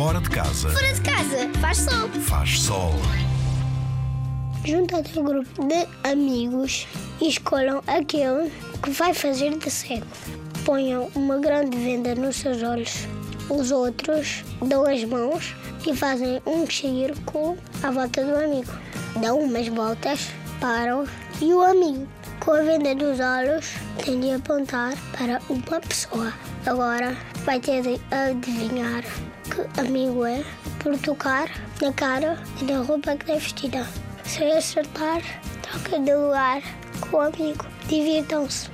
Fora de casa Fora de casa, faz sol. faz sol. Junta-te um grupo de amigos e escolham aquele que vai fazer de cego. Ponham uma grande venda nos seus olhos. Os outros dão as mãos e fazem um círculo à volta do amigo. Dão umas voltas, param e o amigo, com a venda dos olhos, tem de apontar para uma pessoa. Agora vai ter de adivinhar que amigo é por tocar na cara e na roupa que tem vestida. Se acertar, troca de lugar com o amigo. Divirtam-se.